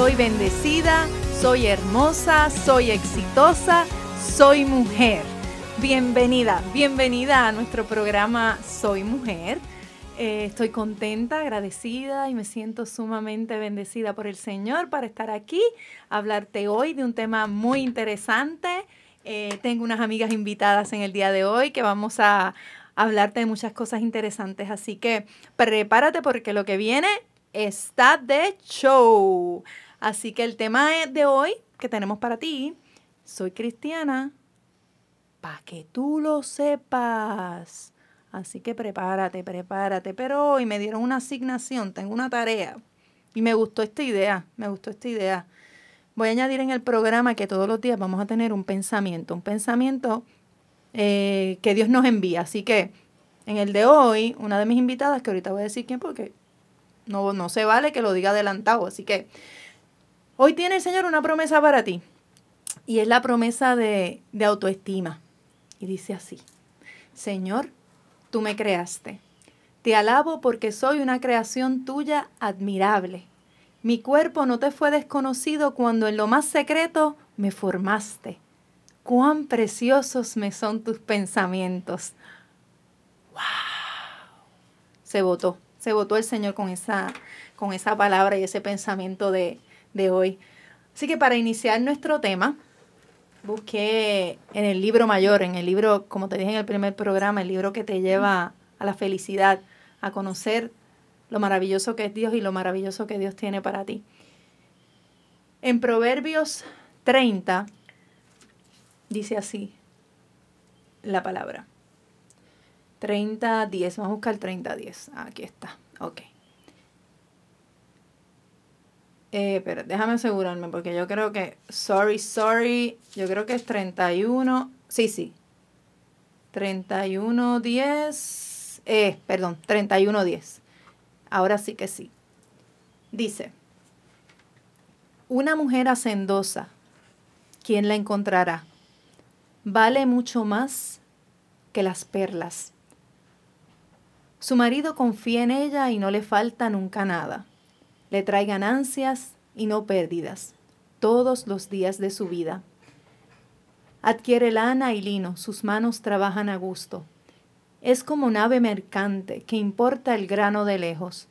Soy bendecida, soy hermosa, soy exitosa, soy mujer. Bienvenida, bienvenida a nuestro programa Soy Mujer. Eh, estoy contenta, agradecida y me siento sumamente bendecida por el Señor para estar aquí, hablarte hoy de un tema muy interesante. Eh, tengo unas amigas invitadas en el día de hoy que vamos a hablarte de muchas cosas interesantes, así que prepárate porque lo que viene está de show. Así que el tema de hoy que tenemos para ti, soy cristiana, para que tú lo sepas. Así que prepárate, prepárate. Pero hoy me dieron una asignación, tengo una tarea. Y me gustó esta idea, me gustó esta idea. Voy a añadir en el programa que todos los días vamos a tener un pensamiento, un pensamiento eh, que Dios nos envía. Así que en el de hoy, una de mis invitadas, que ahorita voy a decir quién, porque no, no se vale que lo diga adelantado. Así que hoy tiene el Señor una promesa para ti. Y es la promesa de, de autoestima. Y dice así, Señor, tú me creaste. Te alabo porque soy una creación tuya admirable. Mi cuerpo no te fue desconocido cuando en lo más secreto me formaste. Cuán preciosos me son tus pensamientos. ¡Wow! Se votó, se votó el Señor con esa, con esa palabra y ese pensamiento de, de hoy. Así que para iniciar nuestro tema, busqué en el libro mayor, en el libro, como te dije en el primer programa, el libro que te lleva a la felicidad, a conocer lo maravilloso que es Dios y lo maravilloso que Dios tiene para ti. En Proverbios 30 dice así la palabra. 30, 10, vamos a buscar 30, 10. Aquí está, ok. Eh, pero déjame asegurarme porque yo creo que, sorry, sorry, yo creo que es 31, sí, sí. 31, 10, eh, perdón, 31, 10. Ahora sí que sí. Dice, una mujer hacendosa, ¿quién la encontrará? Vale mucho más que las perlas. Su marido confía en ella y no le falta nunca nada le trae ganancias y no pérdidas todos los días de su vida. Adquiere lana y lino, sus manos trabajan a gusto. Es como nave mercante que importa el grano de lejos.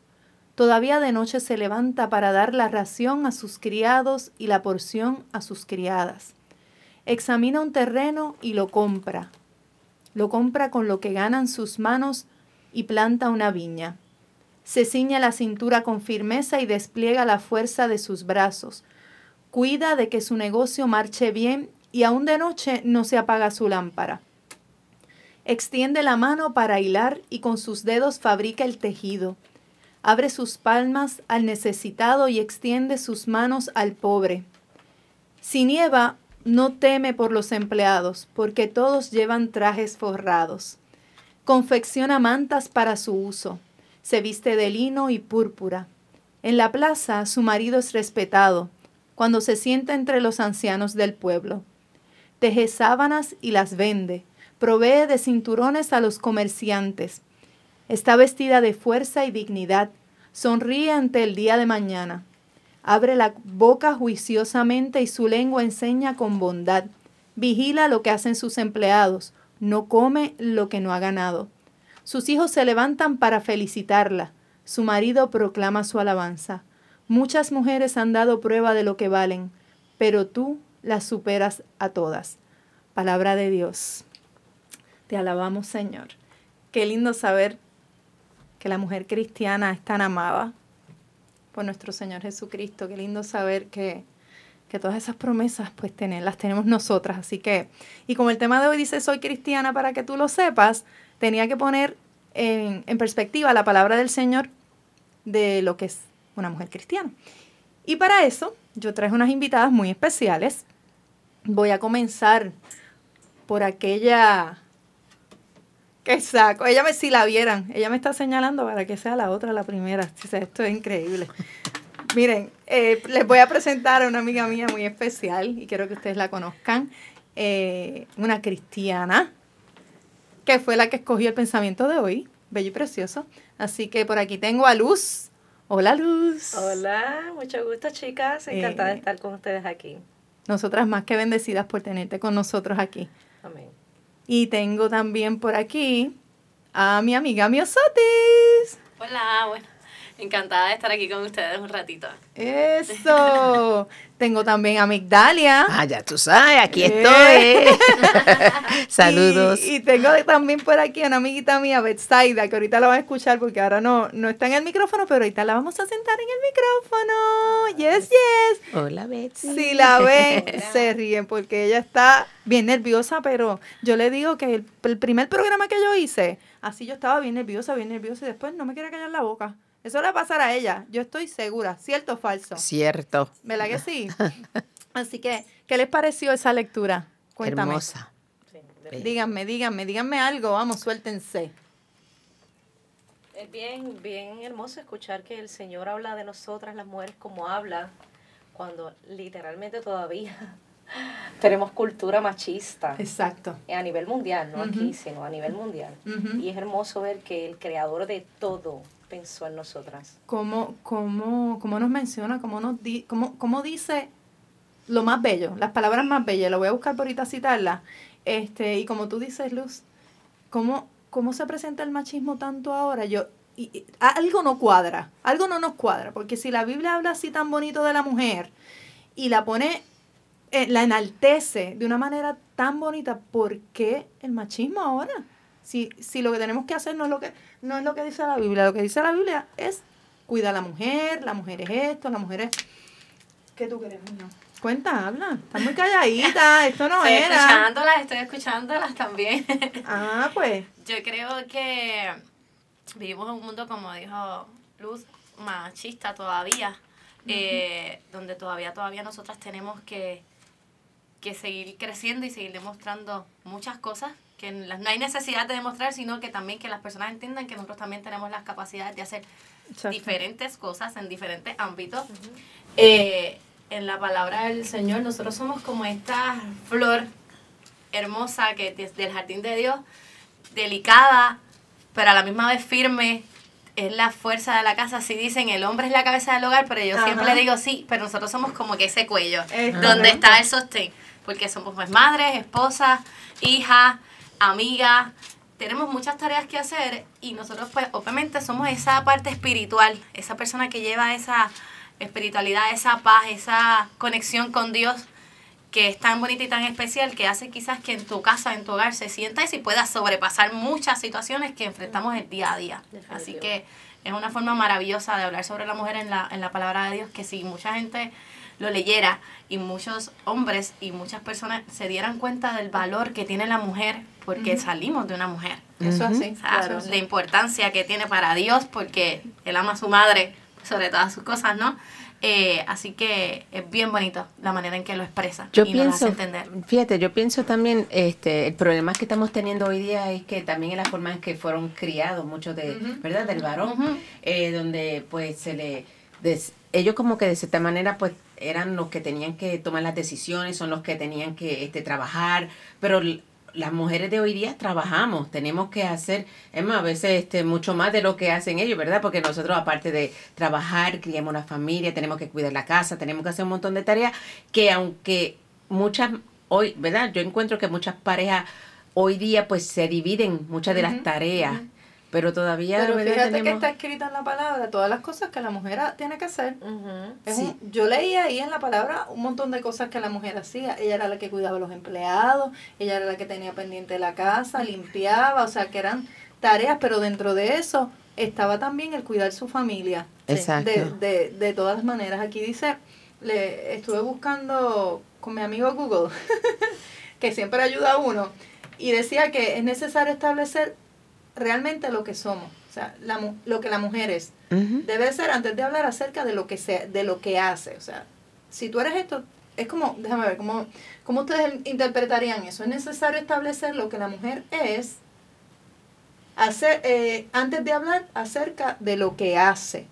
Todavía de noche se levanta para dar la ración a sus criados y la porción a sus criadas. Examina un terreno y lo compra. Lo compra con lo que ganan sus manos y planta una viña se ciña la cintura con firmeza y despliega la fuerza de sus brazos. Cuida de que su negocio marche bien y aún de noche no se apaga su lámpara. Extiende la mano para hilar y con sus dedos fabrica el tejido. Abre sus palmas al necesitado y extiende sus manos al pobre. Si nieva, no teme por los empleados, porque todos llevan trajes forrados. Confecciona mantas para su uso se viste de lino y púrpura. En la plaza su marido es respetado, cuando se sienta entre los ancianos del pueblo. Teje sábanas y las vende, provee de cinturones a los comerciantes. Está vestida de fuerza y dignidad, sonríe ante el día de mañana. Abre la boca juiciosamente y su lengua enseña con bondad. Vigila lo que hacen sus empleados, no come lo que no ha ganado. Sus hijos se levantan para felicitarla. Su marido proclama su alabanza. Muchas mujeres han dado prueba de lo que valen, pero tú las superas a todas. Palabra de Dios. Te alabamos, Señor. Qué lindo saber que la mujer cristiana es tan amada por nuestro Señor Jesucristo. Qué lindo saber que, que todas esas promesas pues las tenemos nosotras. Así que, y como el tema de hoy dice soy cristiana para que tú lo sepas, tenía que poner en, perspectiva la palabra del Señor de lo que es una mujer cristiana. Y para eso yo traje unas invitadas muy especiales. Voy a comenzar por aquella que saco. Ella me, si la vieran, ella me está señalando para que sea la otra, la primera. Esto es increíble. Miren, eh, les voy a presentar a una amiga mía muy especial y quiero que ustedes la conozcan. Eh, una cristiana que fue la que escogió el pensamiento de hoy, bello y precioso. Así que por aquí tengo a Luz. Hola Luz. Hola, mucho gusto chicas, encantada de eh, estar con ustedes aquí. Nosotras más que bendecidas por tenerte con nosotros aquí. Amén. Y tengo también por aquí a mi amiga Miosotis. Hola, bueno. Encantada de estar aquí con ustedes un ratito. Eso. Tengo también a Migdalia. Ah, ya tú sabes, aquí estoy. Saludos. Y, tengo también por aquí a una amiguita mía, Betsaida, que ahorita la van a escuchar porque ahora no, no está en el micrófono, pero ahorita la vamos a sentar en el micrófono. Yes, yes. Hola, Betsy. Si la ven, se ríen porque ella está bien nerviosa, pero yo le digo que el, el primer programa que yo hice, así yo estaba bien nerviosa, bien nerviosa y después no me quería callar la boca. Eso le va a pasar a ella, yo estoy segura. ¿Cierto o falso? Cierto. ¿Verdad que sí? Así que, ¿qué les pareció esa lectura? Cuéntame. Hermosa. díganme, díganme, díganme algo, vamos, suéltense. Es bien, bien hermoso escuchar que el Señor habla de nosotras, las mujeres, como habla, cuando literalmente todavía tenemos cultura machista. Exacto. A nivel mundial, no aquí, sino a nivel mundial. Y es hermoso ver que el creador de todo, pensó en nosotras. ¿Cómo, cómo, cómo nos menciona, cómo, nos di, cómo, cómo dice lo más bello, las palabras más bellas? Lo voy a buscar por ahorita citarlas. Este, y como tú dices, Luz, ¿cómo, ¿cómo se presenta el machismo tanto ahora? Yo, y, algo no cuadra, algo no nos cuadra, porque si la Biblia habla así tan bonito de la mujer y la pone, eh, la enaltece de una manera tan bonita, ¿por qué el machismo ahora? Si, si lo que tenemos que hacer no es lo que, no es lo que dice la Biblia, lo que dice la Biblia es cuida a la mujer, la mujer es esto, la mujer es... ¿Qué tú crees, niño? Cuenta, habla. Estás muy calladita, esto no estoy era. Estoy escuchándolas, estoy escuchándolas también. Ah, pues. Yo creo que vivimos en un mundo, como dijo Luz, machista todavía, eh, donde todavía, todavía nosotras tenemos que, que seguir creciendo y seguir demostrando muchas cosas que no hay necesidad de demostrar, sino que también que las personas entiendan que nosotros también tenemos las capacidades de hacer diferentes cosas en diferentes ámbitos. Eh, en la palabra del Señor, nosotros somos como esta flor hermosa que del jardín de Dios, delicada, pero a la misma vez firme, es la fuerza de la casa. Si dicen el hombre es la cabeza del hogar, pero yo siempre le digo sí, pero nosotros somos como que ese cuello, donde está el sostén, porque somos pues madres, esposas, hijas, amiga, tenemos muchas tareas que hacer y nosotros pues obviamente somos esa parte espiritual, esa persona que lleva esa espiritualidad, esa paz, esa conexión con Dios que es tan bonita y tan especial que hace quizás que en tu casa, en tu hogar se sienta y pueda sobrepasar muchas situaciones que enfrentamos el día a día. Así que es una forma maravillosa de hablar sobre la mujer en la, en la palabra de Dios que si mucha gente lo leyera y muchos hombres y muchas personas se dieran cuenta del valor que tiene la mujer porque salimos de una mujer. Eso así. La importancia que tiene para Dios porque Él ama a su madre sobre todas sus cosas, ¿no? Eh, así que es bien bonito la manera en que lo expresa yo y pienso, entender. Fíjate, yo pienso también, este, el problema que estamos teniendo hoy día es que también en la forma en que fueron criados muchos de, ¿verdad? Del varón, eh, donde pues se le, ellos como que de cierta manera pues eran los que tenían que tomar las decisiones, son los que tenían que este, trabajar, pero las mujeres de hoy día trabajamos, tenemos que hacer, es más, a veces este, mucho más de lo que hacen ellos, ¿verdad? Porque nosotros aparte de trabajar, criamos una familia, tenemos que cuidar la casa, tenemos que hacer un montón de tareas que aunque muchas, hoy, ¿verdad? Yo encuentro que muchas parejas hoy día pues se dividen muchas de las tareas. Pero todavía... Pero fíjate que está escrita en la palabra todas las cosas que la mujer tiene que hacer. yo leí ahí en la palabra un montón de cosas que la mujer hacía. Ella era la que cuidaba a los empleados, ella era la que tenía pendiente la casa, limpiaba, o sea, que eran tareas, pero dentro de eso estaba también el cuidar su familia. Exacto. De, de, de todas maneras. Aquí dice, le estuve buscando con mi amigo Google, que siempre ayuda a uno, y decía que es necesario establecer realmente lo que somos. O sea, la, mu- lo que la mujer es. Debe ser antes de hablar acerca de lo que se, de lo que hace. O sea, si tú eres esto, es como, déjame ver, ¿cómo, cómo ustedes interpretarían eso? Es necesario establecer lo que la mujer es hacer, eh, antes de hablar acerca de lo que hace.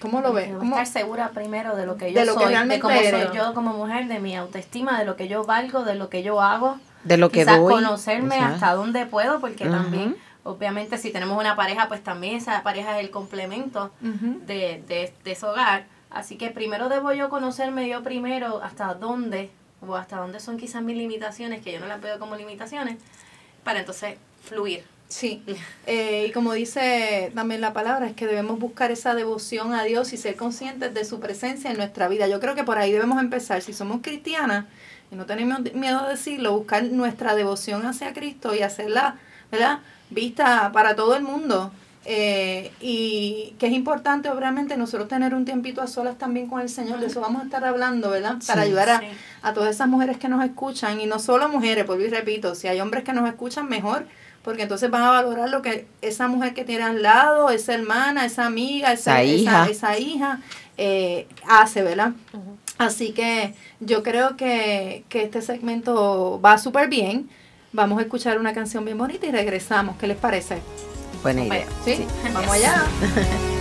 ¿Cómo lo ves? Debo ¿Cómo- estar segura primero de lo que De yo lo que soy, de realmente cómo eres. soy yo como mujer, de mi autoestima, de lo que yo valgo, de lo que yo hago. De lo que doy. conocerme Exacto. hasta dónde puedo, porque también, obviamente, si tenemos una pareja, pues también esa pareja es el complemento de, de, de ese hogar. Así que primero debo yo conocerme yo primero hasta dónde, o hasta dónde son quizás mis limitaciones, que yo no las veo como limitaciones, para entonces fluir. Sí, eh, y como dice también la palabra, es que debemos buscar esa devoción a Dios y ser conscientes de su presencia en nuestra vida. Yo creo que por ahí debemos empezar. Si somos cristianas, y no tenemos miedo de decirlo, buscar nuestra devoción hacia Cristo y hacerla, ¿verdad? Vista para todo el mundo. Eh, y que es importante, obviamente, nosotros tener un tiempito a solas también con el Señor. De eso vamos a estar hablando, ¿verdad? Para Sí. ayudar a, Sí. a todas esas mujeres que nos escuchan. Y no solo mujeres, y repito, si hay hombres que nos escuchan, mejor. Porque entonces van a valorar lo que esa mujer que tiene al lado, esa hermana, esa amiga, esa, Esa hija. esa, esa hija, eh, hace, ¿verdad? Así que yo creo que, que este segmento va súper bien. Vamos a escuchar una canción bien bonita y regresamos. ¿Qué les parece? Buena idea. ¿Sí? Vamos allá.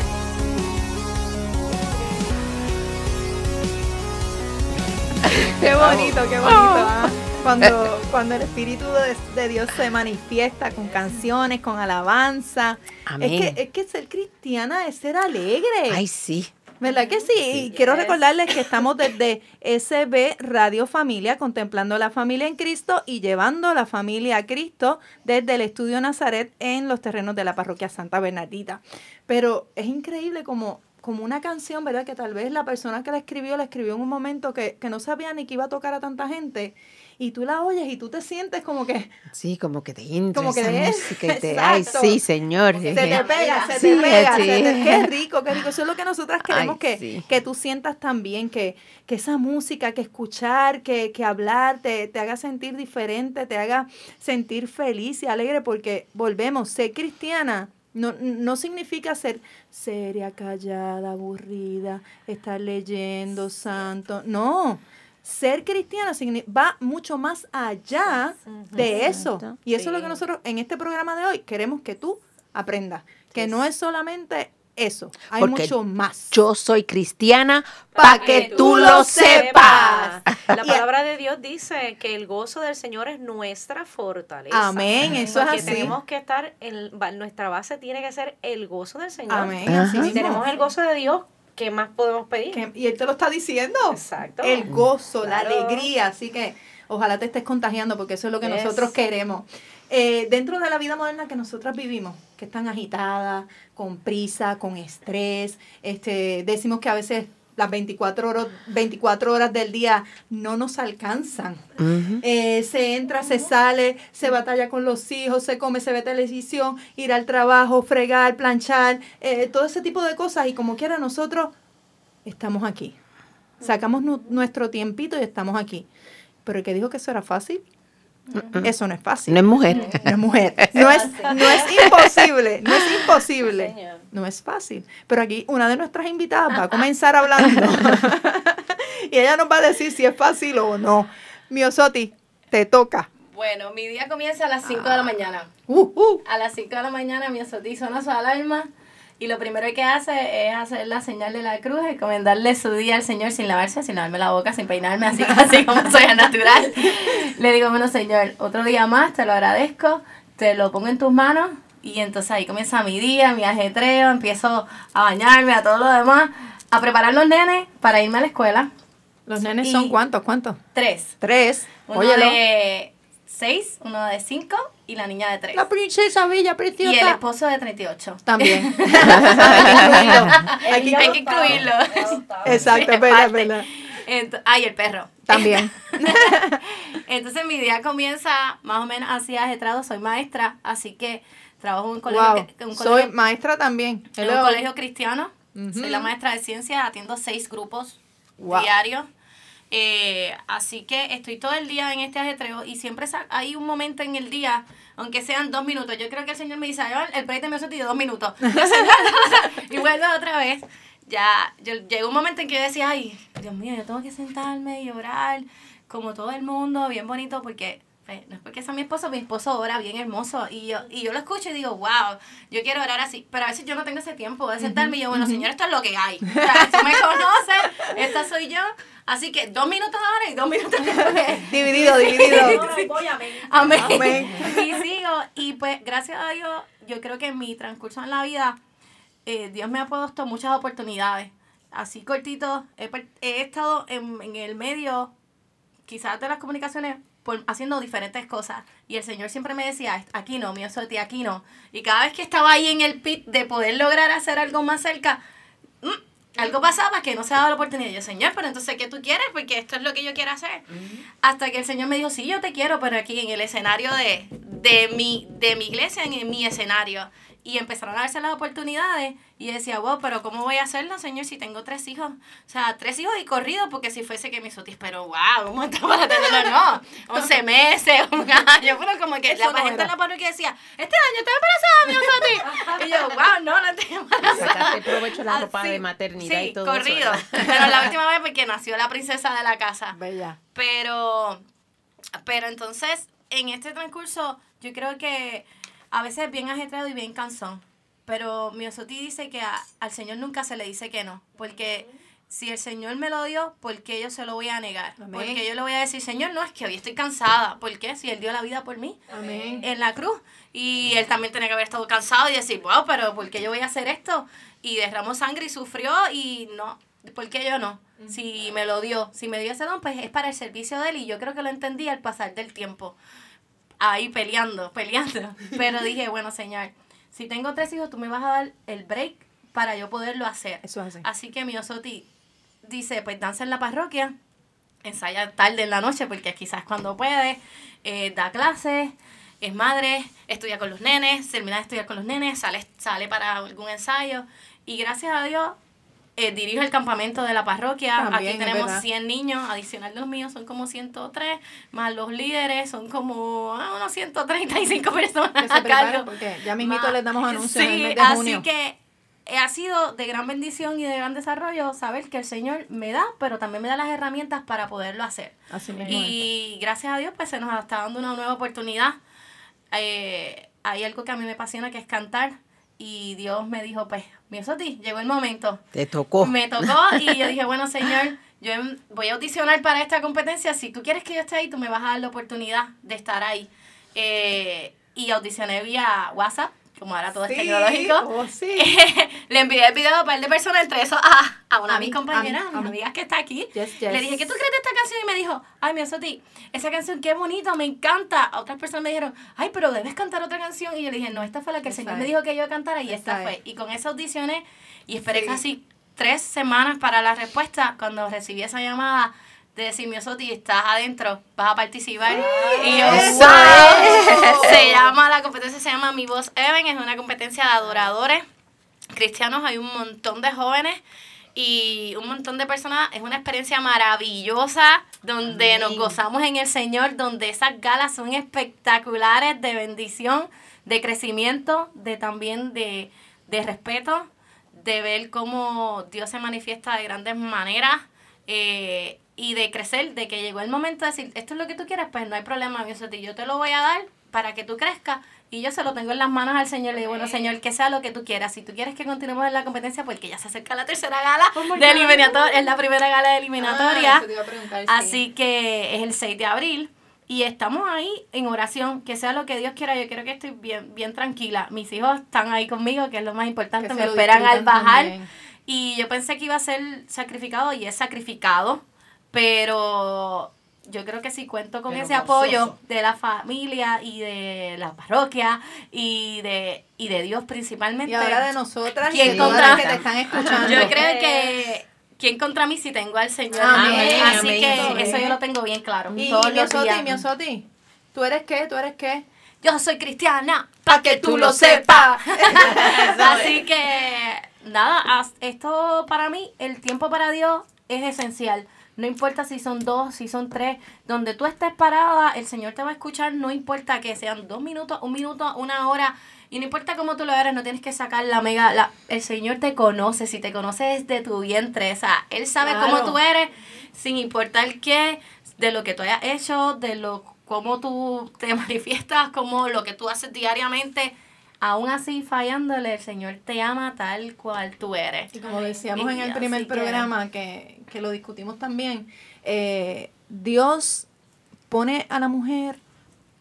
Qué bonito, qué bonito. ¿ah? Cuando, cuando el Espíritu de, de Dios se manifiesta con canciones, con alabanza. Amén. Es que, es que ser cristiana es ser alegre. Ay, sí. ¿Verdad que sí? Y quiero recordarles que estamos desde SB Radio Familia, contemplando la familia en Cristo y llevando la familia a Cristo desde el Estudio Nazaret en los terrenos de la parroquia Santa Bernardita. Pero es increíble como, como una canción, ¿verdad? Que tal vez la persona que la escribió la escribió en un momento que, que no sabía ni que iba a tocar a tanta gente. Y tú la oyes y tú te sientes como que Sí, como que te entra Como que esa es, música y te... Ay, sí, señor. se te pega, se Sí, te pega, sí. se te- qué rico, qué rico. Eso es lo que nosotras queremos Ay, que, sí. que tú sientas también, que, que esa música, que escuchar, que, que hablar, te, te haga sentir diferente, te haga sentir feliz y alegre, porque volvemos, ser cristiana. No, no significa ser seria, callada, aburrida, estar leyendo santo. No, ser cristiana signi- va mucho más allá de eso. Y eso es lo que nosotros en este programa de hoy queremos que tú aprendas. Que no es solamente eso, hay Porque mucho más. Yo soy cristiana Pa' para que que tú lo sepas. La palabra de Dios dice que el gozo del Señor es nuestra fortaleza. Amén, eso es Porque así. tenemos que estar, en, nuestra base tiene que ser el gozo del Señor. Amén. Así tenemos el gozo de Dios, ¿qué más podemos pedir? Y él te lo está diciendo. Exacto. El gozo, la alegría. Así que ojalá te estés contagiando porque eso es lo que Yes. nosotros queremos. Eh, dentro de la vida moderna que nosotras vivimos, que es tan agitada, con prisa, con estrés, este, decimos que a veces las 24 horas, 24 horas del día no nos alcanzan. Eh, se entra, se sale, se batalla con los hijos, se come, se ve televisión, ir al trabajo, fregar, planchar, eh, todo ese tipo de cosas. Y como quiera, nosotros estamos aquí. Sacamos nu- nuestro tiempito y estamos aquí. Pero el que dijo que eso era fácil, eso no es fácil. No es mujer. No es mujer. No es, no es imposible. No es imposible. No es fácil. Pero aquí una de nuestras invitadas va a comenzar hablando. y ella nos va a decir si es fácil o no. Miosoti, te toca. Bueno, mi día comienza a las 5 de la mañana. Uh, uh. A las 5 de la mañana mi Sotí suena su alarma y lo primero que hace es hacer la señal de la cruz, encomendarle su día al Señor sin lavarse, sin lavarme la boca, sin peinarme, así, así como soy al natural. Le digo, bueno, Señor, otro día más, te lo agradezco, te lo pongo en tus manos y entonces ahí comienza mi día, mi ajetreo, empiezo a bañarme, a todo lo demás, a preparar los nenes para irme a la escuela. Los nenes Y- son cuántos, cuántos? Tres. Tres. Uno Óyelo. de seis, uno de cinco y la niña de tres. La princesa bella, Y el preciosa. esposo de 38. También. Hay que incluirlo. Hay que Hay que incluirlo. Exacto, Sí, es verdad, es parte. verdad. Ent- Ay, el perro. También. Entonces mi día comienza más o menos así ajetrado. Soy maestra, así que trabajo en un colegio, wow. que- Soy maestra también. en un colegio cristiano. Soy la maestra de ciencias, atiendo seis grupos Wow. diarios. Eh, así que estoy todo el día en este ajetreo y siempre hay un momento en el día, aunque sean dos minutos. Yo creo que el Señor me dice, "Ay, el de mi de dos minutos. Y vuelvo otra vez. Ya, yo, llegó un momento en que yo decía, ay, Dios mío, yo tengo que sentarme y orar como todo el mundo, bien bonito, porque pues, no es porque sea mi esposo, mi esposo ora bien hermoso. Y yo, y yo lo escucho y digo, wow, yo quiero orar así. Pero a veces yo no tengo ese tiempo de sentarme y yo, bueno, Señor, esto es lo que hay. O sea, tú me conoces, esta soy yo. Así que dos minutos ahora y dos minutos después. Dividido, dividido. voy a ver. Amén. Amén. Y sigo. Y pues, gracias a Dios, yo creo que en mi transcurso en la vida, eh, Dios me ha puesto muchas oportunidades. Así cortito, he, he estado en, en el medio, quizás de las comunicaciones, por, haciendo diferentes cosas. Y el Señor siempre me decía, aquí no, mío, ti aquí no. Y cada vez que estaba ahí en el pit de poder lograr hacer algo más cerca, mm, algo pasaba que no se daba la oportunidad. Y yo, Señor, pero entonces, ¿qué tú quieres? Porque esto es lo que yo quiero hacer. Hasta que el Señor me dijo, sí, yo te quiero, pero aquí en el escenario de, de, mi, de mi iglesia, en mi escenario. Y empezaron a darse las oportunidades. Y yo decía, wow, pero ¿cómo voy a hacerlo, Señor, si tengo tres hijos? O sea, tres hijos y corrido, porque si fuese que mis sotis, pero wow, un montón para tenerlo, no. 11 meses, un año. Pero como que Eso la no gente era. en la parroquia decía, este año estoy embarazada, mi sotis. Y yo, wow, no, no estoy embarazada. Sacaste provecho la ropa sí, de maternidad sí, y todo corrido. eso. Pero la última vez porque nació la princesa de la casa. Bella. Pero, pero entonces, en este transcurso, yo creo que a veces es bien ajetreado y bien cansón. Pero mi Osoti dice que a- al Señor nunca se le dice que no. Porque si el Señor me lo dio, ¿por qué yo se lo voy a negar? Amén. Porque yo le voy a decir, Señor, no es que hoy estoy cansada. ¿Por qué? Si Él dio la vida por mí Amén. en la cruz. Y él también tenía que haber estado cansado y decir, wow, pero ¿por qué yo voy a hacer esto? Y derramó sangre y sufrió y no, ¿por qué yo no? Si me lo dio, si me dio ese don, pues es para el servicio de él y yo creo que lo entendí al pasar del tiempo. Ahí peleando, peleando. Pero dije, bueno, Señor, si tengo tres hijos, tú me vas a dar el break para yo poderlo hacer. Eso es así. Así que mi Osoti dice, pues danza en la parroquia, ensaya tarde en la noche porque quizás cuando puede, eh, da clases, es madre, estudia con los nenes, termina de estudiar con los nenes, sale, sale para algún ensayo y gracias a Dios eh, dirijo el campamento de la parroquia. También, Aquí tenemos verdad. 100 niños, adicional de los míos son como 103, más los líderes son como ah, unos 135 personas Que se a cargo. porque ya mismito les damos anuncios en el Sí, mes de así que eh, ha sido de gran bendición y de gran desarrollo saber que el Señor me da, pero también me da las herramientas para poderlo hacer. Así mismo. Y gracias a Dios, pues se nos está dando una nueva oportunidad. Eh, hay algo que a mí me apasiona que es cantar. Y Dios me dijo, pues, mi ti llegó el momento. Te tocó. Me tocó y yo dije, bueno, Señor, yo em- voy a audicionar para esta competencia. Si tú quieres que yo esté ahí, tú me vas a dar la oportunidad de estar ahí. Eh, y audicioné vía WhatsApp, como ahora todo Sí, es tecnológico. oh, sí. Le envié el video a un par de personas, entre eso a, a una A de mis compañeras, a a a mis amigas que está aquí. Yes, yes. Le dije, ¿qué tú crees de esta canción? Y me dijo, ay, mi Soti, esa canción qué bonito, me encanta. Otras personas me dijeron, ay, pero debes cantar otra canción. Y yo le dije, no, esta fue la que el Esa Señor me dijo que yo cantara y esta Esa fue. Y con esas audiciones, y esperé Sí. casi tres semanas para la respuesta, cuando recibí esa llamada de Soti, estás adentro, vas a participar. y yo, wow. Se llama, la competencia se llama Mi Voz Even, es una competencia de adoradores cristianos, hay un montón de jóvenes y un montón de personas. Es una experiencia maravillosa donde nos gozamos en el Señor, donde esas galas son espectaculares de bendición, de crecimiento, de también de, de respeto, de ver cómo Dios se manifiesta de grandes maneras. eh, y de crecer, de que llegó el momento de decir, esto es lo que tú quieres, pues no hay problema, mi Soti, yo te lo voy a dar para que tú crezcas. Y yo se lo tengo en las manos al Señor. Le digo, bueno, Señor, que sea lo que tú quieras. Si tú quieres que continuemos en la competencia, porque ya se acerca la tercera gala de eliminatoria, es la primera gala de eliminatoria. Ah, sí. Así que es el 6 de abril. Y estamos ahí en oración, que sea lo que Dios quiera. Yo creo que estoy bien, bien tranquila. Mis hijos están ahí conmigo, que es lo más importante. Me esperan al bajar. también. Y yo pensé que iba a ser sacrificado y es sacrificado, pero yo creo que sí cuento con Pero ese apoyo de la familia y de la parroquia y de, y de Dios principalmente. Y ahora de nosotras y ¿Quién contra- las que te están escuchando. Yo creo que ¿quién contra mí si tengo al Señor? Amén, Así amén, que amén. eso yo lo tengo bien claro. Y, todos y los Miosoti, días. Miosoti, ¿tú eres qué? ¿Tú eres qué? Yo soy cristiana, Pa' que tú lo sepas. Así que, nada, esto para mí, el tiempo para Dios es esencial. No importa si son dos, si son tres, donde tú estés parada, el Señor te va a escuchar, no importa que sean dos minutos, un minuto, una hora, y no importa cómo tú lo eres, no tienes que sacar la mega, la, el Señor te conoce, si te conoce desde tu vientre, o sea, Él sabe cómo tú eres, sin importar qué, de lo que tú hayas hecho, de lo cómo tú te manifiestas, como lo que tú haces diariamente, aún así fallándole, el Señor te ama tal cual tú eres. Y como decíamos en el primer programa, que, que lo discutimos también, eh, Dios pone a la mujer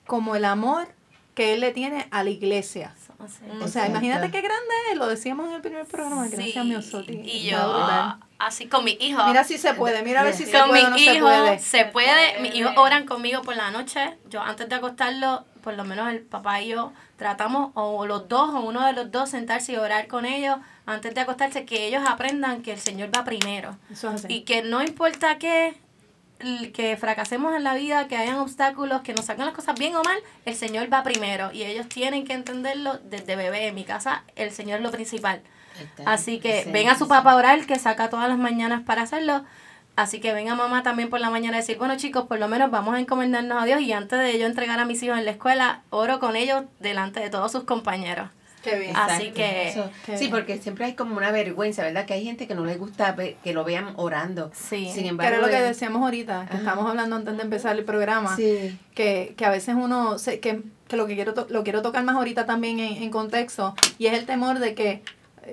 como el amor que Él le tiene a la iglesia. O sea, imagínate qué grande es, lo decíamos en el primer programa, gracias Sí, a mi Osoti. Y yo, brutal. así con mis hijos. Mira si se puede, mira a ver si se con puede o mis no se hijos puede. se puede. Mis hijos oran conmigo por la noche. Yo antes de acostarlo, por lo menos el papá y yo tratamos, o los dos, o uno de los dos, sentarse y orar con ellos antes de acostarse, que ellos aprendan que el Señor va primero. Eso es así. Y que no importa que, que fracasemos en la vida, que hayan obstáculos, que nos saquen las cosas bien o mal, el Señor va primero. Y ellos tienen que entenderlo desde bebé. En mi casa, el Señor es lo principal. Así que Sí, ven a su papá a orar, que saca todas las mañanas para hacerlo. Así que venga mamá también por la mañana a decir, bueno chicos, por lo menos vamos a encomendarnos a Dios y antes de yo entregar a mis hijos en la escuela, oro con ellos delante de todos sus compañeros. Qué bien. Así que- Eso- Qué sí, bien. porque siempre hay como una vergüenza, ¿verdad? Que hay gente que no les gusta ver- que lo vean orando. Sí. Sin embargo, era lo que decíamos ahorita, que Ajá. estábamos hablando antes de empezar el programa. Sí. que, que a veces uno, se, que, que lo que quiero to- lo quiero tocar más ahorita también en, en contexto, y es el temor de que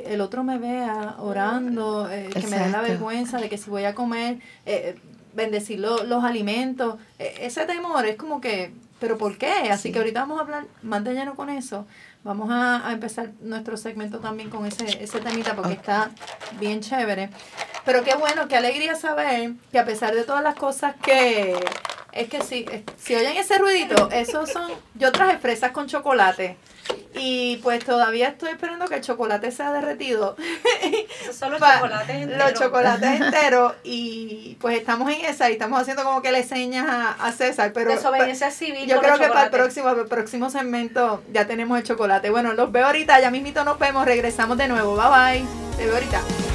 el otro me vea orando, eh, que me dé la vergüenza de que si voy a comer, eh, bendecir lo- los alimentos, Eh, ese temor es como que, pero ¿por qué? Así Sí. que ahorita vamos a hablar más de lleno con eso. Vamos a, a empezar nuestro segmento también con ese, ese temita porque Ok. está bien chévere. Pero qué bueno, qué alegría saber que a pesar de todas las cosas que... Es que si, si oyen ese ruidito, esos son... Yo traje fresas con chocolate. Y pues todavía estoy esperando que el chocolate sea derretido. Esos son los chocolates enteros. Los chocolates enteros. Y pues estamos en esa y estamos haciendo como que le señas a, a César. Pero Desobediencia civil yo creo que para el próximo, para el próximo segmento ya tenemos el chocolate. Bueno, los veo ahorita, ya mismito nos vemos, regresamos de nuevo. Bye bye. Te veo ahorita.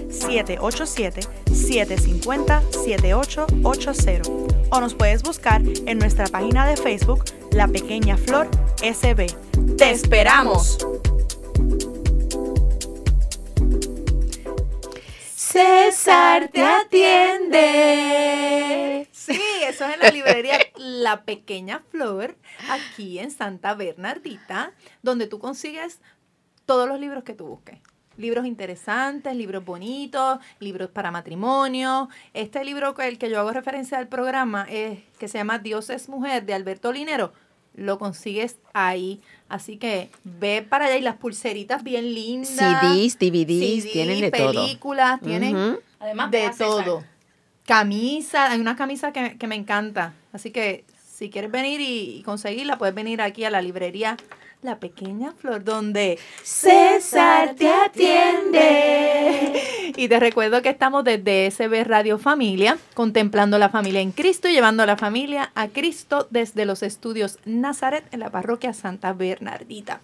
787-750-7880 o nos puedes buscar en nuestra página de Facebook La Pequeña Flor SB. ¡Te esperamos! César te atiende. Sí, eso es en la librería La Pequeña Flor, aquí en Santa Bernardita, donde tú consigues todos los libros que tú busques. Libros interesantes, libros bonitos, libros para matrimonio. Este libro que el que yo hago referencia al programa es que se llama Dios es mujer de Alberto Linero. Lo consigues ahí. Así que ve para allá y las pulseritas bien lindas. CDs, DVDs, CD, tienen de todo. películas, tienen Ujú. Además, de todo. Camisa, hay una camisa que, que me encanta. Así que si quieres venir y, y conseguirla, puedes venir aquí a la librería La Pequeña Flor, donde César te atiende. Y te recuerdo que estamos desde SB Radio Familia, contemplando la familia en Cristo y llevando a la familia a Cristo desde los estudios Nazaret en la parroquia Santa Bernardita.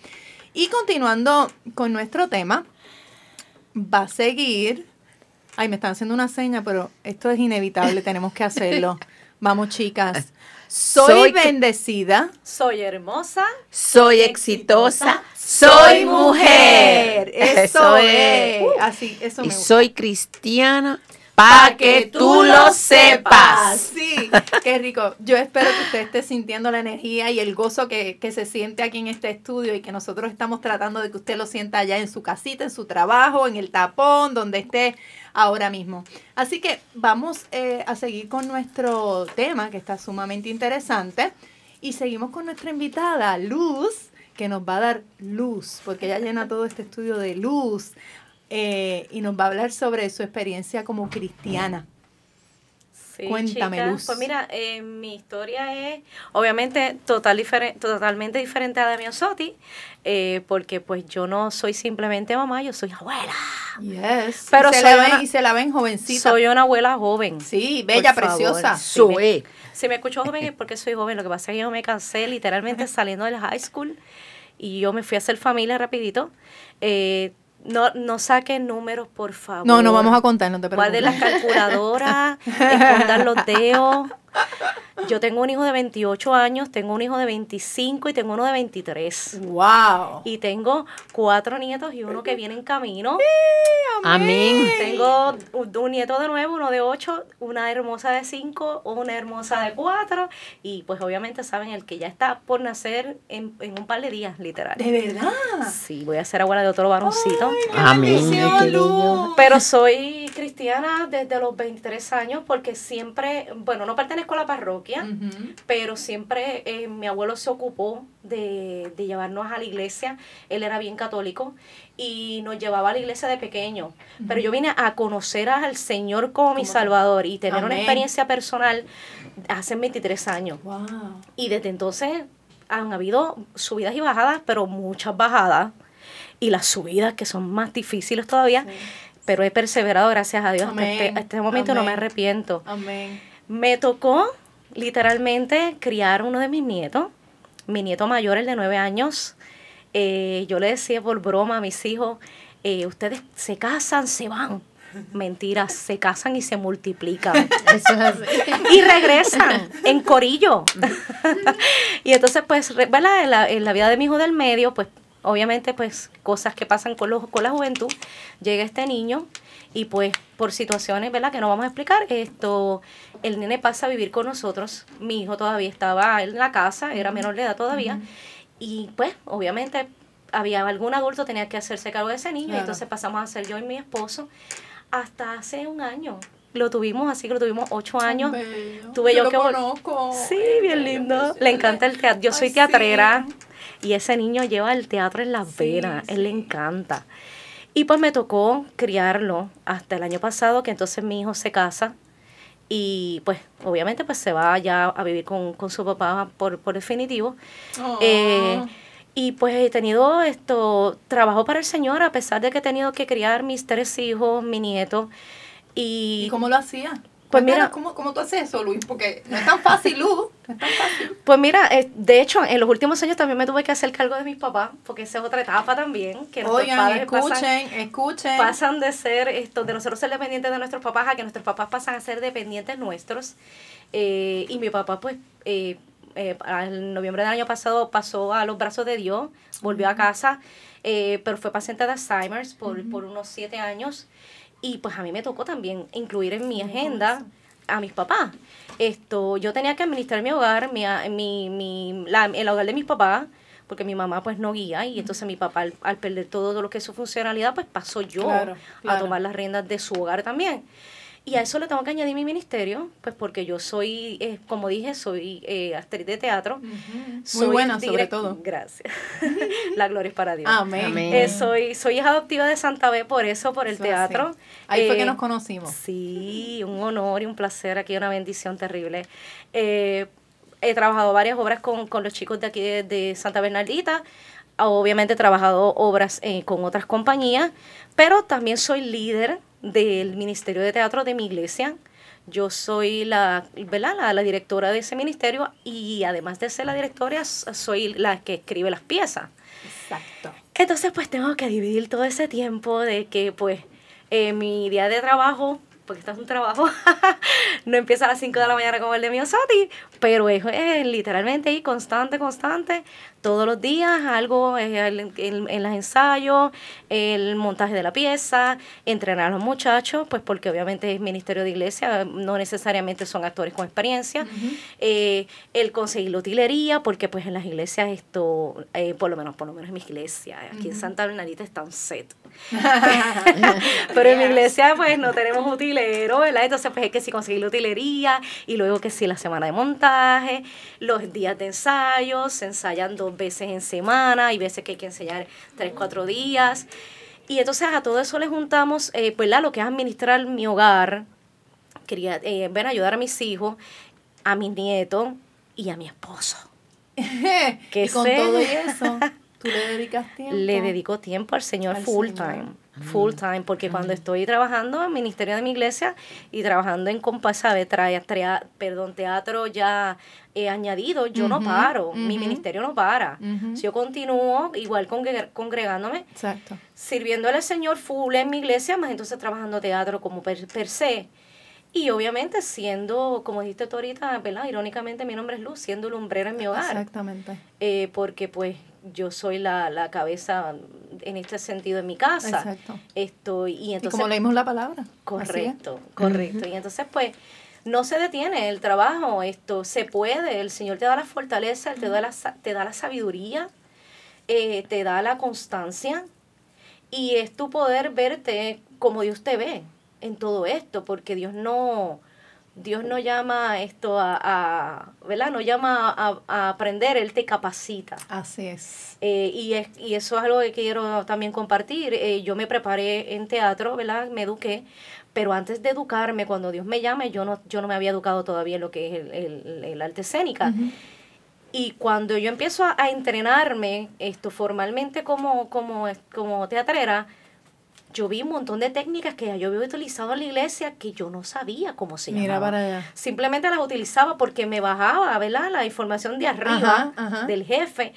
Y continuando con nuestro tema, va a seguir. Ay, me están haciendo una seña, pero esto es inevitable, tenemos que hacerlo. Vamos, chicas. Soy, bendecida. Soy hermosa. Soy exitosa, Soy mujer. Eso, es. Así, eso y me gusta. soy cristiana para que tú lo sepas. Sí, qué rico. Yo espero que usted esté sintiendo la energía y el gozo que, que se siente aquí en este estudio y que nosotros estamos tratando de que usted lo sienta allá en su casita, en su trabajo, en el tapón, donde esté ahora mismo. Así que vamos eh, a seguir con nuestro tema que está sumamente interesante y seguimos con nuestra invitada, Luz, que nos va a dar luz, porque ella llena todo este estudio de luz eh, y nos va a hablar sobre su experiencia como cristiana. Cuéntame, Luz. Pues mira, eh, mi historia es obviamente total totalmente diferente a la de Miosotti, eh, porque pues yo no soy simplemente mamá, yo soy abuela. Yes. Pero y se, la ven, y se la ven jovencita. Soy una abuela joven. Sí, bella, preciosa. Soy. Si me escucho joven es porque soy joven. Lo que pasa es que yo me cansé literalmente saliendo de la high school y yo me fui a hacer familia rapidito. Eh, no, no saquen números, por favor. No, no vamos a contar, no te preocupes. Guarden las calculadoras, escondan los dedos. Yo tengo un hijo de 28 años, tengo un hijo de 25 y tengo uno de 23. ¡Wow! Y tengo cuatro nietos y uno que viene en camino. amén. Tengo un, nieto de nuevo, uno de 8, una hermosa de 5, una hermosa de 4 y pues obviamente saben el que ya está por nacer en, en, un par de días, literal. ¿De verdad? Sí, voy a ser abuela de otro varoncito. amén. Pero soy cristiana desde los 23 años porque siempre, bueno, no pertenezco a la parroquia pero siempre eh, mi abuelo se ocupó de, llevarnos a la iglesia, él era bien católico y nos llevaba a la iglesia de pequeño, pero yo vine a conocer al Señor como mi Salvador y tener una experiencia personal hace 23 años. Y desde entonces han habido subidas y bajadas, pero muchas bajadas. Y las subidas que son más difíciles todavía. Pero he perseverado, gracias a Dios. Hasta este, este, momento no me arrepiento. Me tocó literalmente criar uno de mis nietos, mi nieto mayor, el de nueve años. Eh, yo le decía por broma a mis hijos, eh, ustedes se casan, se van. Mentiras, se casan y se multiplican. y regresan en corillo. y entonces, pues, ¿verdad? En la, en la vida de mi hijo del medio, pues, obviamente, pues, cosas que pasan con, los, con la juventud, llega este niño y pues por situaciones, ¿verdad? Que no vamos a explicar, esto, el nene pasa a vivir con nosotros, mi hijo todavía estaba en la casa, era menor de edad todavía, y pues obviamente había algún adulto tenía que hacerse cargo de ese niño, entonces pasamos a ser yo y mi esposo hasta hace un año. Lo tuvimos así que lo tuvimos ocho años. Tuve yo, que conozco. Sí, bien lindo. Le encanta el teatro. Yo soy teatrera y ese niño lleva el teatro en las venas. Él le encanta. Y pues me tocó criarlo hasta el año pasado, que entonces mi hijo se casa y pues obviamente pues se va ya a vivir con, su papá por, por definitivo. Eh, y pues he tenido esto, trabajo para el Señor a pesar de que he tenido que criar mis tres hijos, mi nieto. ¿Y, ¿Y cómo lo hacía? Pues mira, ¿cómo, ¿cómo, tú haces eso, Luis? Porque no es tan fácil, Luz. No es tan fácil. Pues mira, eh, de hecho, en los últimos años también me tuve que hacer cargo de mis papás, porque esa es otra etapa también. Que Oigan, padres escuchen, pasan, escuchen. Pasan de ser, esto, de nosotros ser dependientes de nuestros papás a que nuestros papás pasan a ser dependientes nuestros. Eh, y mi papá, pues, eh, eh, en noviembre del año pasado pasó a los brazos de Dios, volvió a casa, pero fue paciente de Alzheimer's por, por unos siete años. Y pues a mí me tocó también incluir en mi agenda a mis papás. Esto, yo tenía que administrar mi hogar, mi, mi, mi la, el hogar de mis papás, porque mi mamá pues no guía y entonces mi papá al, perder todo lo que es su funcionalidad pues pasó yo a tomar las riendas de su hogar también. Y a eso le tengo que añadir mi ministerio, pues porque yo soy, eh, como dije, soy eh, actriz de teatro. Muy buena, sobre todo. Gracias. La gloria es para Dios. Amén. Eh, soy, soy hija adoptiva de Santa B por eso, por el teatro. Ahí fue que nos conocimos. Sí, un honor y un placer, aquí una bendición terrible. he trabajado varias obras con, con los chicos de aquí de, de Santa Bernardita. Obviamente he trabajado obras con otras compañías, pero también soy líder del Ministerio de Teatro de mi iglesia. Yo soy la, La, la, directora de ese ministerio y además de ser la directora, soy la que escribe las piezas. Exacto. Entonces, pues tengo que dividir todo ese tiempo de que, pues, eh, mi día de trabajo, porque esto es un trabajo, no empieza a las 5 de la mañana como el de Miosati, pero es, literalmente ahí constante, constante, todos los días algo en, en, los ensayos, el montaje de la pieza, entrenar a los muchachos, pues porque obviamente es ministerio de iglesia, no necesariamente son actores con experiencia, eh, el conseguir la utilería, porque pues en las iglesias esto, eh, por lo menos, por lo menos en mi iglesia, aquí en Santa Bernadita están set. Pero en mi iglesia pues no tenemos utilero, ¿verdad? Entonces pues es que si conseguir la utilería y luego que si la semana de montaje, los días de ensayo, se ensayan dos veces en semana, hay veces que hay que enseñar tres, cuatro días. Y entonces a todo eso le juntamos, eh, pues lo que es administrar mi hogar, quería eh, ven a ayudar a mis hijos, a mis nietos y a mi esposo. que y con todo eso, ¿tú le dedicas tiempo? Le dedico tiempo al Señor full time full time, porque cuando estoy trabajando en el ministerio de mi iglesia y trabajando en Compasabe, trae, perdón, teatro ya he añadido, yo no paro, mi ministerio no para. Yo continúo igual congregándome, Exacto. sirviéndole al Señor full en mi iglesia, más entonces trabajando teatro como per, se. Y obviamente siendo, como dijiste tú ahorita, ¿verdad? Irónicamente mi nombre es Luz, siendo lumbrera en mi hogar. Exactamente. Eh, porque pues yo soy la, la cabeza en este sentido en mi casa. Exacto. Esto, y, entonces, como leímos la palabra. Correcto, correcto. Y entonces, pues, no se detiene el trabajo, esto se puede, el Señor te da la fortaleza, te da la, te da la sabiduría, eh, te da la constancia, y es tu poder verte como Dios te ve en todo esto, porque Dios no, Dios no llama esto a, a ¿verdad? No llama a, aprender, Él te capacita. Así es. Eh, y, es. y eso es algo que quiero también compartir. Eh, yo me preparé en teatro, ¿verdad? Me eduqué, pero antes de educarme, cuando Dios me llame, yo no, yo no me había educado todavía en lo que es el, el, arte escénica. Y cuando yo empiezo a, entrenarme esto formalmente como, como, como teatrera, yo vi un montón de técnicas que yo había utilizado en la iglesia que yo no sabía cómo se Mira para allá. Simplemente las utilizaba porque me bajaba, ¿verdad? La información de arriba del jefe.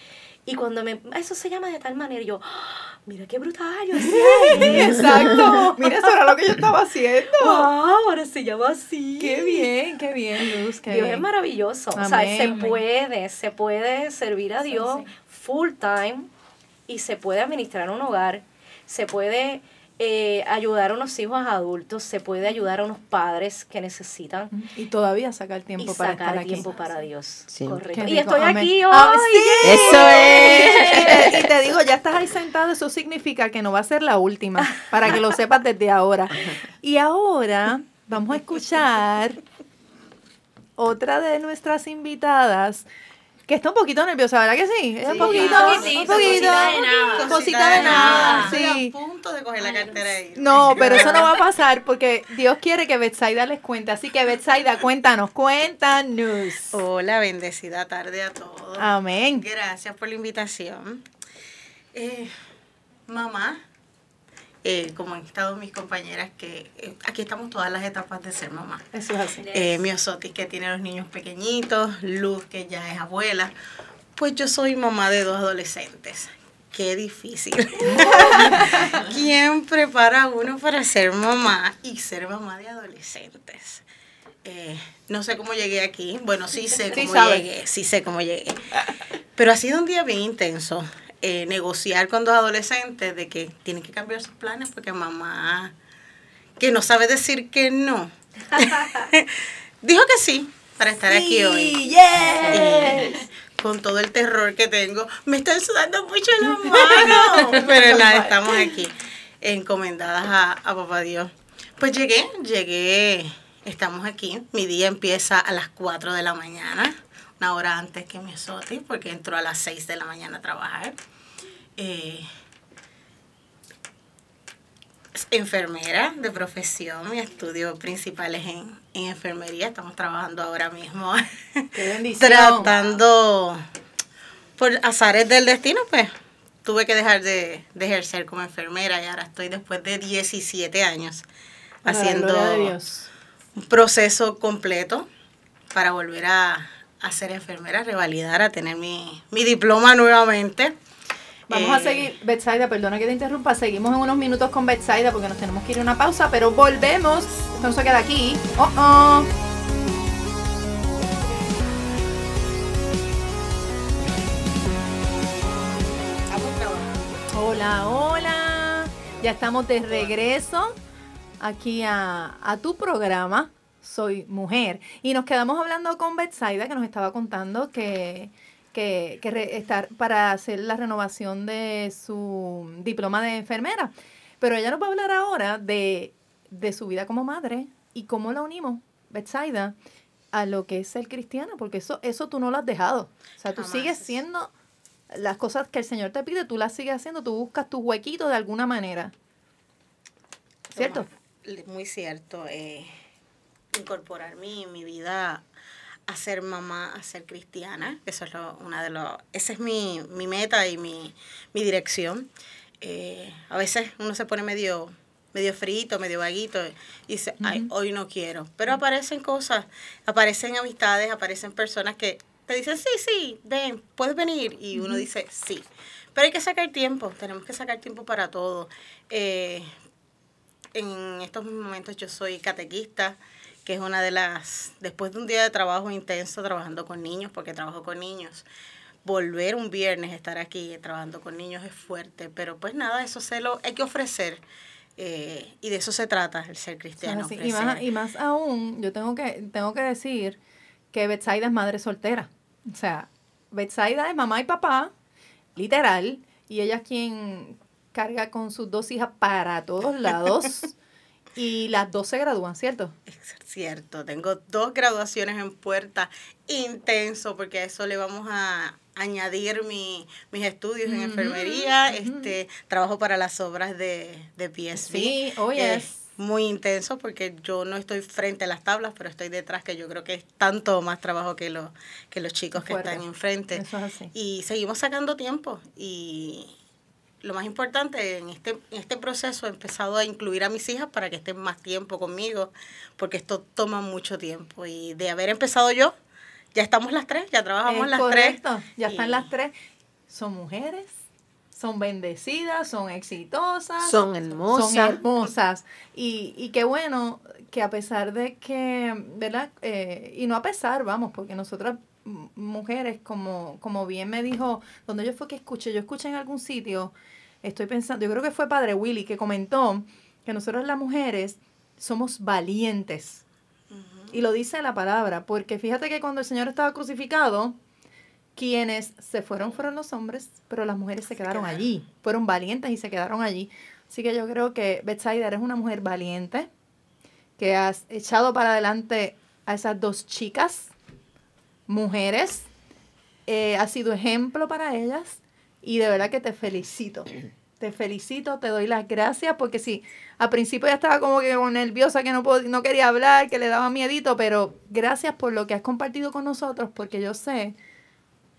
Y cuando me, eso se llama de tal manera, yo, ¡Ah! mira qué brutal, yo Exacto, mira, eso era lo que yo estaba haciendo. ahora se llama así. Qué bien, qué bien, Luz. Dios es maravilloso. o sea, se puede, se puede servir a Dios full time y se puede administrar un hogar, se puede eh, ayudar a unos hijos adultos, se puede ayudar a unos padres que necesitan. Y todavía sacar tiempo para sacar estar tiempo aquí. para Dios. Correcto. Y estoy aquí ah, hoy. Eso es. y te digo, ya estás ahí sentado, eso significa que no va a ser la última, para que lo sepas desde ahora. Y ahora vamos a escuchar otra de nuestras invitadas que está un poquito nerviosa, ¿verdad que sí? un poquito, un poquito. Cosita de nada. Cosita de nada, sí. a punto de coger la cartera ahí. No, pero eso no va a pasar porque Dios quiere que Betsaida les cuente. Así que Betsaida, cuéntanos, cuéntanos. Hola, bendecida tarde a todos. Amén. Gracias por la invitación. Eh, mamá, eh, como han estado mis compañeras, que eh, aquí estamos todas las etapas de ser mamá. Eso es así. Eh, mi Osotis, que tiene los niños pequeñitos, Luz, que ya es abuela. Pues yo soy mamá de dos adolescentes. Qué difícil. ¿Quién prepara a uno para ser mamá y ser mamá de adolescentes? Eh, no sé cómo llegué aquí. Bueno, sí sé cómo llegué. Sí sé cómo llegué. Pero ha sido un día bien intenso. Eh, negociar con dos adolescentes de que tienen que cambiar sus planes porque mamá, que no sabe decir que no, dijo que sí para estar aquí hoy. con todo el terror que tengo, me están sudando mucho las manos. Pero nada, estamos aquí, encomendadas a, a Papá Dios. Pues llegué, llegué, estamos aquí. Mi día empieza a las 4 de la mañana una hora antes que mi Soti, porque entró a las 6 de la mañana a trabajar. Eh, enfermera de profesión, mi estudio principal es en, enfermería, estamos trabajando ahora mismo tratando por azares del destino, pues tuve que dejar de, ejercer como enfermera y ahora estoy después de 17 años haciendo un proceso completo para volver a, a ser enfermera, revalidar, a tener mi, mi diploma nuevamente. Vamos a eh, seguir, Betsaida, perdona que te interrumpa, seguimos en unos minutos con Betsaida porque nos tenemos que ir a una pausa, pero volvemos. Esto no se queda aquí. Oh, oh. Hola, hola. Ya estamos de regreso aquí a, a tu programa. Soy mujer. Y nos quedamos hablando con Betsaida, que nos estaba contando que, que, que re- estar para hacer la renovación de su diploma de enfermera. Pero ella nos va a hablar ahora de, de su vida como madre y cómo la unimos, Betsaida, a lo que es ser cristiana, porque eso, eso tú no lo has dejado. O sea, tú Jamás. sigues siendo las cosas que el Señor te pide, tú las sigues haciendo, tú buscas tu huequito de alguna manera. ¿Cierto? Muy cierto. eh, incorporar mi, mi vida a ser mamá, a ser cristiana. Eso es lo, una de los, esa es mi, mi meta y mi, mi dirección. Eh, a veces uno se pone medio medio frito, medio vaguito y dice, ay, hoy no quiero. Pero aparecen cosas, aparecen amistades, aparecen personas que te dicen, sí, sí, ven, puedes venir. Y uno dice, sí. Pero hay que sacar tiempo, tenemos que sacar tiempo para todo. Eh, en estos momentos yo soy catequista, que es una de las, después de un día de trabajo intenso trabajando con niños, porque trabajo con niños, volver un viernes, estar aquí trabajando con niños es fuerte, pero pues nada, eso se lo hay que ofrecer. eh, y de eso se trata el ser cristiano. Y, más, y más aún, yo tengo que, tengo que decir que Betsaida es madre soltera. O sea, Betsaida es mamá y papá, literal, y ella es quien carga con sus dos hijas para todos lados. y las dos se gradúan, ¿cierto? Es cierto, tengo dos graduaciones en puerta, intenso, porque a eso le vamos a añadir mi, mis estudios en enfermería, este trabajo para las obras de, de PSB. Sí, oh, que yes. es muy intenso porque yo no estoy frente a las tablas, pero estoy detrás, que yo creo que es tanto más trabajo que, lo, que los chicos que Fuerte. están enfrente. Eso es así. Y seguimos sacando tiempo y lo más importante en este, en este proceso he empezado a incluir a mis hijas para que estén más tiempo conmigo, porque esto toma mucho tiempo. Y de haber empezado yo, ya estamos las tres, ya trabajamos Es las correcto, tres. ya están las tres. Son mujeres, son bendecidas, son exitosas. Son hermosas. Son hermosas. Y, y qué bueno que a pesar de que, ¿verdad? Eh, y no a pesar, vamos, porque nosotras mujeres, como, como bien me dijo, donde yo fue que escuché, yo escuché en algún sitio, estoy pensando, yo creo que fue Padre Willy que comentó que nosotras las mujeres somos valientes. Y lo dice la palabra, porque fíjate que cuando el Señor estaba crucificado, quienes se fueron fueron los hombres, pero las mujeres se quedaron quedaron. allí, fueron valientes y se quedaron allí. Así que yo creo que Betsaida eres una mujer valiente, que has echado para adelante a esas dos chicas, mujeres, eh, sido ejemplo para ellas y de verdad que te felicito. Te felicito, te doy las gracias porque sí, al principio ya estaba como que nerviosa, que no, pod- no quería hablar, que le daba miedito, pero gracias por lo que has compartido con nosotros porque yo sé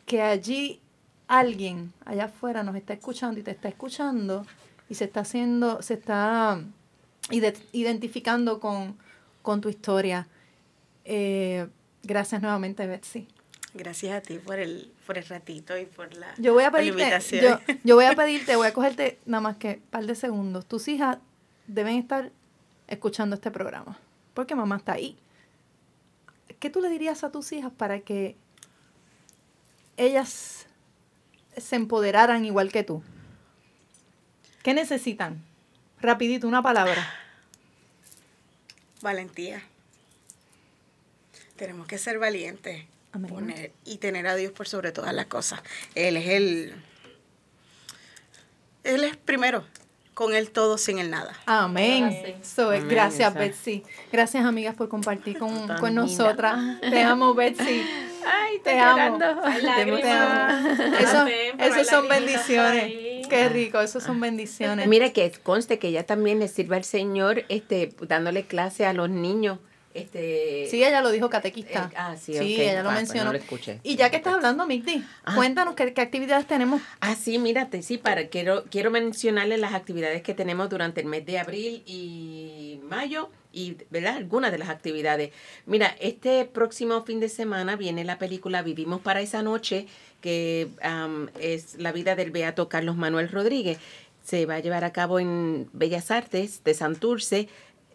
que allí alguien allá afuera nos está escuchando y te está escuchando y se está haciendo, se está ide- identificando con, con tu historia. Eh, gracias nuevamente, Betsy. Gracias a ti por el, por el ratito y por la, Yo voy a la pedirte, invitación. yo, yo voy a pedirte, voy a cogerte nada más que un par de segundos. Tus hijas deben estar escuchando este programa, porque mamá está ahí. ¿Qué tú le dirías a tus hijas para que ellas se empoderaran igual que tú? ¿Qué necesitan? Rapidito, una palabra. Valentía. Tenemos que ser valientes. Amén. Poner, y tener a Dios por sobre todas las cosas. Él es el. Él es primero. Con él todo, sin él nada. Amén. So, Amén, gracias, esa. Betsy. Gracias, amigas, por compartir con, con nosotras. Te amo, Betsy. Ay, Te amo. Te amo. Te amo. Eso, eso son bendiciones. Qué rico, eso son bendiciones. Mire que conste que ella también le sirve al Señor este dándole clase a los niños. Este Sí, ella lo dijo catequista. eh, ah, sí, Sí, ok. ella lo Ah, pues mencionó. no lo escuché. Y ya que estás hablando, Migdi, Ah. cuéntanos qué, qué actividades tenemos. Ah, sí, mírate, sí, para quiero quiero mencionarles las actividades que tenemos durante el mes de abril y mayo y, ¿verdad? Algunas de las actividades. Mira, este próximo fin de semana viene la película Vivimos para esa noche, que am, es la vida del beato Carlos Manuel Rodríguez. Se va a llevar a cabo en Bellas Artes de Santurce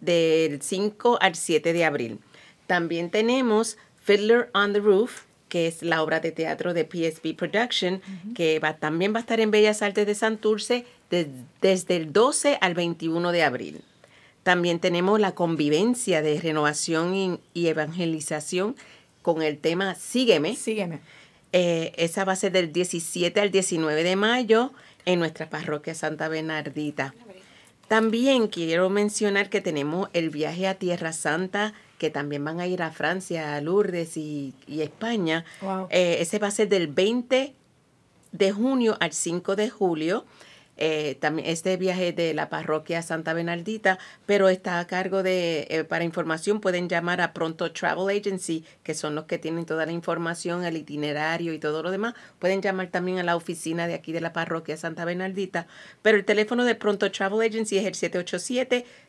del 5 al 7 de abril. También tenemos Fiddler on the Roof, que es la obra de teatro de PSB Production, que va, también va a estar en Bellas Artes de Santurce desde el 12 al 21 de abril. También tenemos la convivencia de renovación y, evangelización con el tema Sígueme. Sígueme. Eh, esa va a ser del 17 al 19 de mayo en nuestra parroquia Santa Bernardita. También quiero mencionar que tenemos el viaje a Tierra Santa, que también van a ir a Francia, a Lourdes y, España. Eh, ese va a ser del 20 de junio al 5 de julio. Eh, este viaje de la parroquia Santa Bernardita, pero está a cargo de, eh, para información pueden llamar a Pronto Travel Agency, que son los que tienen toda la información, el itinerario y todo lo demás. Pueden llamar también a la oficina de aquí de la parroquia Santa Bernardita, pero el teléfono de Pronto Travel Agency es el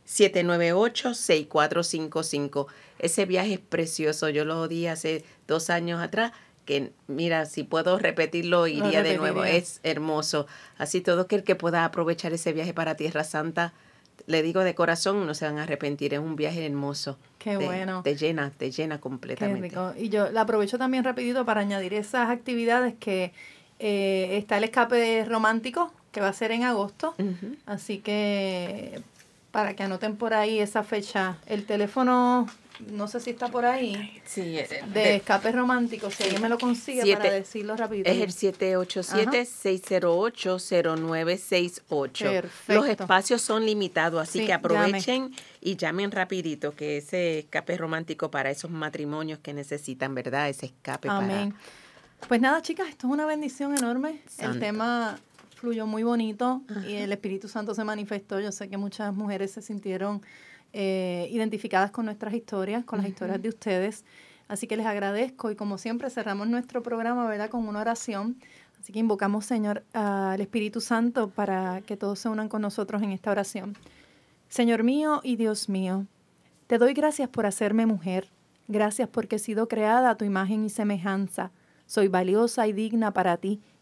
787-798-6455. Ese viaje es precioso, yo lo di hace dos años atrás que mira, si puedo repetirlo, iría de nuevo. Es hermoso. Así todo aquel que pueda aprovechar ese viaje para Tierra Santa, le digo de corazón, no se van a arrepentir. Es un viaje hermoso. Qué bueno. Te llena, te llena completamente. Qué rico. Y yo la aprovecho también rapidito para añadir esas actividades que eh, está el escape romántico, que va a ser en agosto. Así que para que anoten por ahí esa fecha. El teléfono no sé si está por ahí. Sí, eh, de, escape romántico, si alguien me lo consigue para decirlo rápido. Es el 787-608-0968. Los espacios son limitados, así que aprovechen y llamen rapidito, que ese escape romántico para esos matrimonios que necesitan, ¿verdad? Ese escape Amén. Pues nada, chicas, esto es una bendición enorme. El tema fluyó muy bonito y el Espíritu Santo se manifestó. Yo sé que muchas mujeres se sintieron eh, identificadas con nuestras historias, con las historias de ustedes. Así que les agradezco y como siempre cerramos nuestro programa, ¿verdad? Con una oración. Así que invocamos, Señor, al Espíritu Santo para que todos se unan con nosotros en esta oración. Señor mío y Dios mío, te doy gracias por hacerme mujer. Gracias porque he sido creada a tu imagen y semejanza. Soy valiosa y digna para ti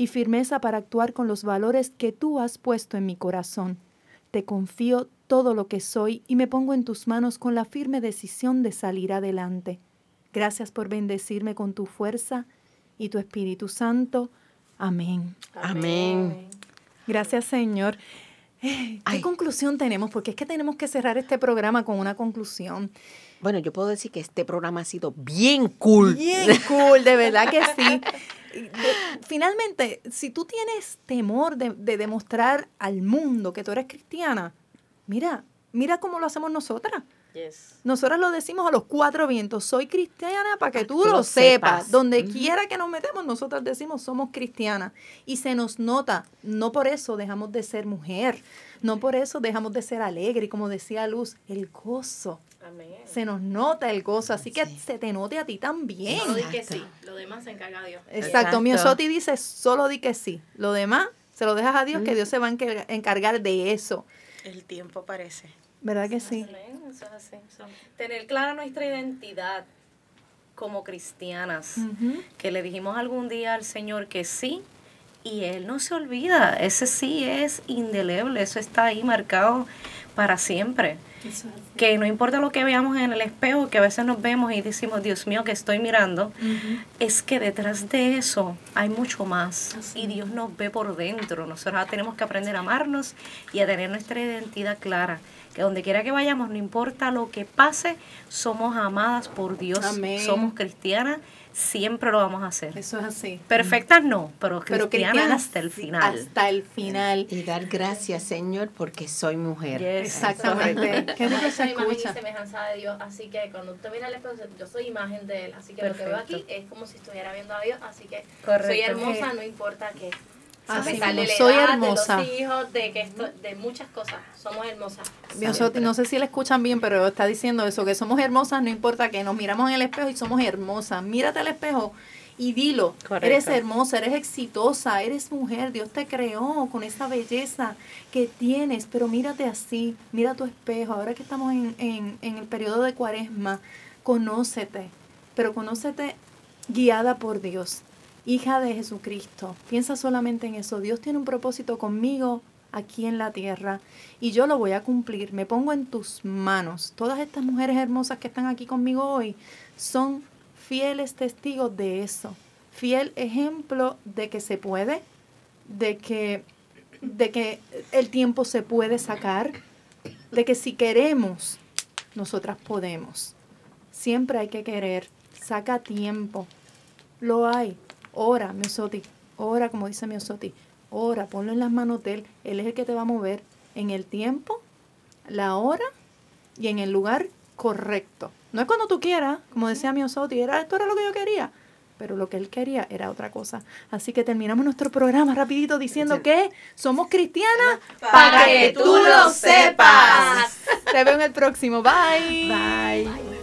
y firmeza para actuar con los valores que tú has puesto en mi corazón. Te confío todo lo que soy y me pongo en tus manos con la firme decisión de salir adelante. Gracias por bendecirme con tu fuerza y tu Espíritu Santo. Amén. Amén. Gracias, Señor. ¿Qué conclusión tenemos? Porque es que tenemos que cerrar este programa con una conclusión. Bueno, yo puedo decir que este programa ha sido bien cool. Bien cool, de verdad que sí. finalmente, si tú tienes temor de, demostrar al mundo que tú eres cristiana, mira, mira cómo lo hacemos nosotras. Nosotras lo decimos a los cuatro vientos, soy cristiana para que tú, lo, sepas. Donde quiera que nos metemos, nosotras decimos somos cristianas. Y se nos nota, no por eso dejamos de ser mujer, no por eso dejamos de ser alegre, y como decía Luz, el gozo se nos nota el gozo, así que se te note a ti también. Solo di que sí, lo demás se encarga Dios. Exacto, Miosotti dice, solo di que sí, lo demás se lo dejas a Dios, que Dios se va a encargar de eso. El tiempo parece. ¿Verdad que sí? Tener clara nuestra identidad como cristianas, que le dijimos algún día al Señor que sí, y Él no se olvida, ese sí es indeleble, eso está ahí marcado para siempre. Que no importa lo que veamos en el espejo, que a veces nos vemos y decimos, Dios mío, que estoy mirando, es que detrás de eso hay mucho más. Y Dios nos ve por dentro. Nosotros tenemos que aprender a amarnos y a tener nuestra identidad clara. Que donde quiera que vayamos, no importa lo que pase, somos amadas por Dios. Somos cristianas siempre lo vamos a hacer. Eso es así. Perfectas no, pero cristianas, hasta el final. Hasta el final. Y dar gracias, Señor, porque soy mujer. Exactamente. Qué rico se escucha. semejanza de Dios, así que cuando usted mira el espejo, yo soy imagen de Él, así que lo que veo aquí es como si estuviera viendo a Dios, así que soy hermosa, no importa qué. Así soy hermosa. De los hijos, de, que esto, de muchas cosas. Somos hermosas. no sé si le escuchan bien, pero está diciendo eso, que somos hermosas, no importa que nos miramos en el espejo y somos hermosas. Mírate al espejo y dilo. Correcto. Eres hermosa, eres exitosa, eres mujer, Dios te creó con esa belleza que tienes, pero mírate así, mira tu espejo. Ahora que estamos en, en, en el periodo de cuaresma, conócete, pero conócete guiada por Dios, hija de Jesucristo. Piensa solamente en eso. Dios tiene un propósito conmigo aquí en la tierra y yo lo voy a cumplir. Me pongo en tus manos. Todas estas mujeres hermosas que están aquí conmigo hoy son fieles testigos de eso. Fiel ejemplo de que se puede, de que, de que el tiempo se puede sacar, de que si queremos, nosotras podemos. Siempre hay que querer. Saca tiempo. Lo hay. Ora, Miosoti. Ora, como dice Miosoti. Ora, ponlo en las manos de Él. Él es el que te va a mover en el tiempo, la hora y en el lugar correcto. No es cuando tú quieras, como decía Miosoti, era, esto era lo que yo quería. Pero lo que él quería era otra cosa. Así que terminamos nuestro programa rapidito diciendo que somos cristianas Para que tú lo sepas. Te veo en el próximo. Bye. Bye.